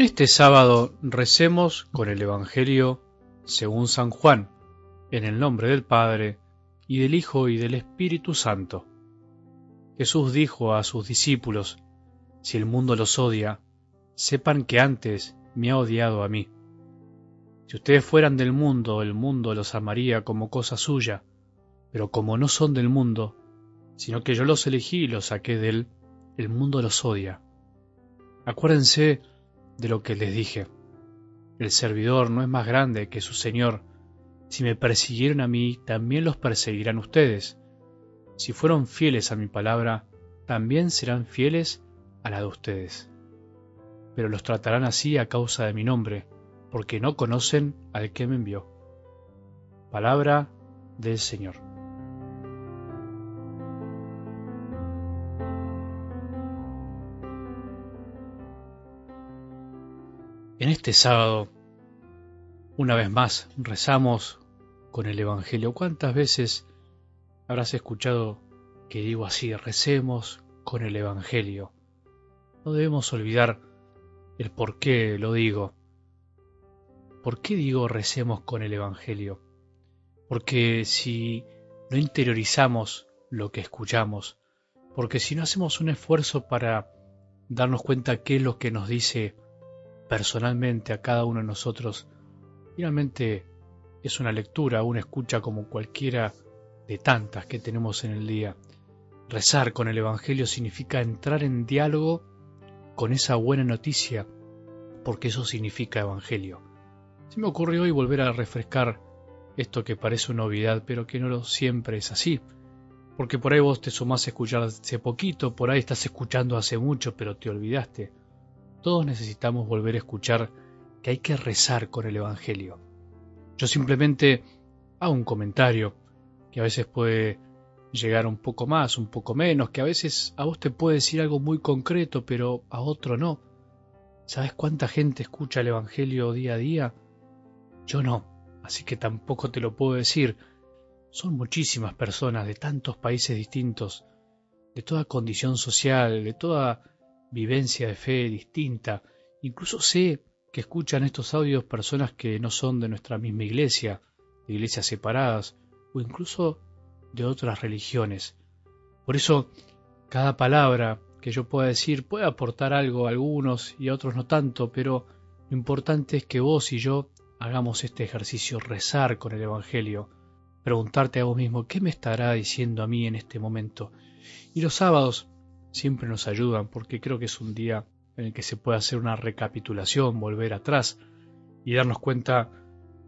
Este sábado recemos con el Evangelio según San Juan, en el nombre del Padre, y del Hijo y del Espíritu Santo. Jesús dijo a sus discípulos, Si el mundo los odia, sepan que antes me ha odiado a mí. Si ustedes fueran del mundo, el mundo los amaría como cosa suya, pero como no son del mundo, sino que yo los elegí y los saqué de él, el mundo los odia. Acuérdense de lo que les dije. El servidor no es más grande que su Señor. Si me persiguieron a mí, también los perseguirán ustedes. Si fueron fieles a mi palabra, también serán fieles a la de ustedes. Pero los tratarán así a causa de mi nombre, porque no conocen al que me envió. Palabra del Señor. En este sábado, una vez más, rezamos con el Evangelio. ¿Cuántas veces habrás escuchado que digo así, recemos con el Evangelio? No debemos olvidar el por qué lo digo. ¿Por qué digo recemos con el Evangelio? Porque si no interiorizamos lo que escuchamos, porque si no hacemos un esfuerzo para darnos cuenta qué es lo que nos dice personalmente a cada uno de nosotros, finalmente es una lectura, una escucha como cualquiera de tantas que tenemos en el día. Rezar con el Evangelio significa entrar en diálogo con esa buena noticia, porque eso significa Evangelio. Se me ocurrió hoy volver a refrescar esto que parece una novedad, pero que no siempre es así. Porque por ahí vos te sumás a escuchar hace poquito, por ahí estás escuchando hace mucho, pero te olvidaste. Todos necesitamos volver a escuchar que hay que rezar con el Evangelio. Yo simplemente hago un comentario que a veces puede llegar un poco más, un poco menos, que a veces a vos te puede decir algo muy concreto, pero a otro no. ¿Sabes cuánta gente escucha el Evangelio día a día? Yo no, así que tampoco te lo puedo decir. Son muchísimas personas de tantos países distintos, de toda condición social, de toda vivencia de fe distinta. Incluso sé que escuchan estos audios personas que no son de nuestra misma iglesia, de iglesias separadas o incluso de otras religiones. Por eso, cada palabra que yo pueda decir puede aportar algo a algunos y a otros no tanto, pero lo importante es que vos y yo hagamos este ejercicio, rezar con el Evangelio, preguntarte a vos mismo, ¿qué me estará diciendo a mí en este momento? Y los sábados siempre nos ayudan porque creo que es un día en el que se puede hacer una recapitulación, volver atrás y darnos cuenta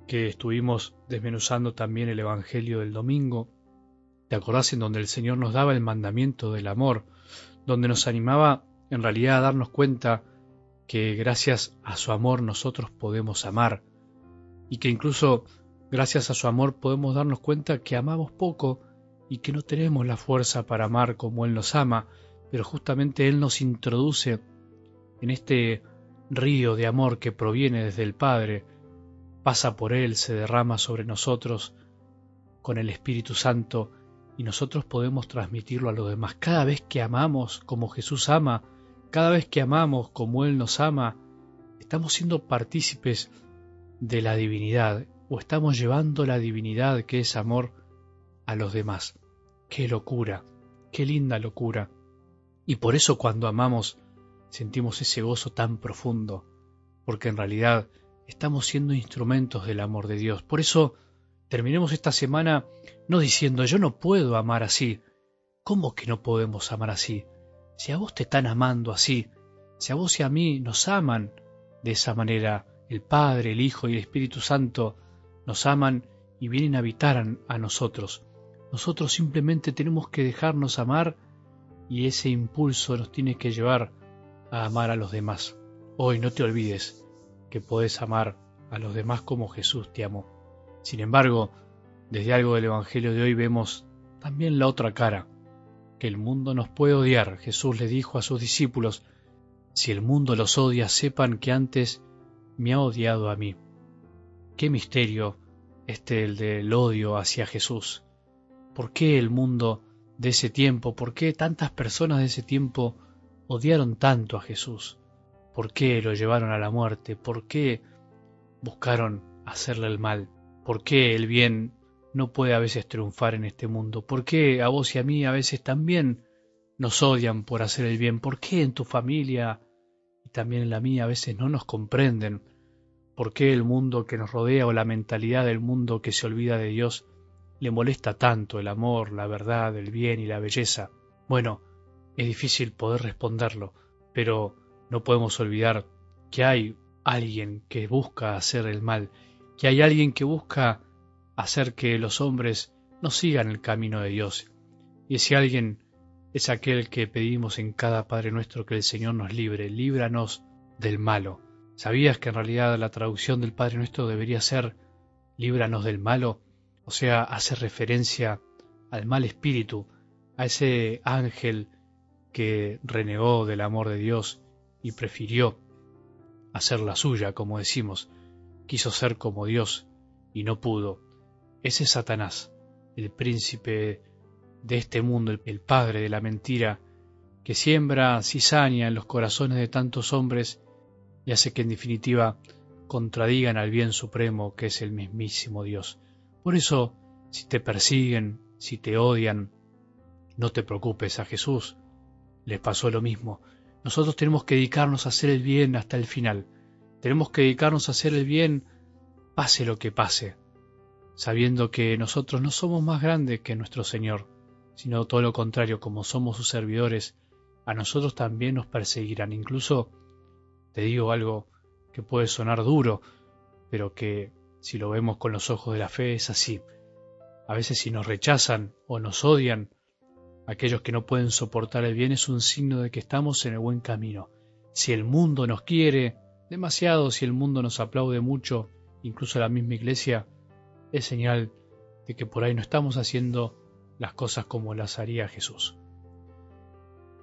que estuvimos desmenuzando también el Evangelio del domingo. ¿Te acordás en donde el Señor nos daba el mandamiento del amor, donde nos animaba en realidad a darnos cuenta que gracias a su amor nosotros podemos amar y que incluso gracias a su amor podemos darnos cuenta que amamos poco y que no tenemos la fuerza para amar como Él nos ama, pero justamente Él nos introduce en este río de amor que proviene desde el Padre, pasa por Él, se derrama sobre nosotros con el Espíritu Santo y nosotros podemos transmitirlo a los demás. Cada vez que amamos como Jesús ama, cada vez que amamos como Él nos ama, estamos siendo partícipes de la divinidad o estamos llevando la divinidad que es amor a los demás. ¡Qué locura! ¡Qué linda locura! Y por eso cuando amamos sentimos ese gozo tan profundo, porque en realidad estamos siendo instrumentos del amor de Dios. Por eso terminemos esta semana no diciendo yo no puedo amar así. ¿Cómo que no podemos amar así? Si a vos te están amando así, si a vos y a mí nos aman de esa manera, el Padre, el Hijo y el Espíritu Santo nos aman y vienen a habitar a nosotros. Nosotros simplemente tenemos que dejarnos amar y ese impulso nos tiene que llevar a amar a los demás. Hoy no te olvides que podés amar a los demás como Jesús te amó. Sin embargo, desde algo del Evangelio de hoy vemos también la otra cara, que el mundo nos puede odiar. Jesús le dijo a sus discípulos, si el mundo los odia, sepan que antes me ha odiado a mí. Qué misterio este el del odio hacia Jesús. ¿Por qué el mundo de ese tiempo, por qué tantas personas de ese tiempo odiaron tanto a Jesús. ¿Por qué lo llevaron a la muerte? ¿Por qué buscaron hacerle el mal? ¿Por qué el bien no puede a veces triunfar en este mundo? ¿Por qué a vos y a mí a veces también nos odian por hacer el bien? ¿Por qué en tu familia y también en la mía a veces no nos comprenden? ¿Por qué el mundo que nos rodea o la mentalidad del mundo que se olvida de Dios le molesta tanto el amor, la verdad, el bien y la belleza? Bueno, es difícil poder responderlo, pero no podemos olvidar que hay alguien que busca hacer el mal, que hay alguien que busca hacer que los hombres no sigan el camino de Dios. Y ese alguien es aquel que pedimos en cada Padre nuestro que el Señor nos libre, líbranos del malo. ¿Sabías que en realidad la traducción del Padre nuestro debería ser líbranos del malo? O sea, hace referencia al mal espíritu, a ese ángel que renegó del amor de Dios y prefirió hacer la suya, como decimos, quiso ser como Dios y no pudo. Ese es Satanás, el príncipe de este mundo, el padre de la mentira, que siembra cizaña en los corazones de tantos hombres y hace que en definitiva contradigan al bien supremo que es el mismísimo Dios. Por eso, si te persiguen, si te odian, no te preocupes, a Jesús les pasó lo mismo. Nosotros tenemos que dedicarnos a hacer el bien hasta el final. Tenemos que dedicarnos a hacer el bien pase lo que pase, sabiendo que nosotros no somos más grandes que nuestro Señor, sino todo lo contrario, como somos sus servidores, a nosotros también nos perseguirán. Incluso te digo algo que puede sonar duro, pero que si lo vemos con los ojos de la fe es así. A veces si nos rechazan o nos odian, aquellos que no pueden soportar el bien es un signo de que estamos en el buen camino. Si el mundo nos quiere demasiado, si el mundo nos aplaude mucho, incluso la misma iglesia, es señal de que por ahí no estamos haciendo las cosas como las haría Jesús.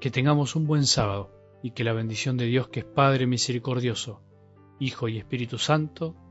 Que tengamos un buen sábado y que la bendición de Dios, que es Padre misericordioso, Hijo y Espíritu Santo,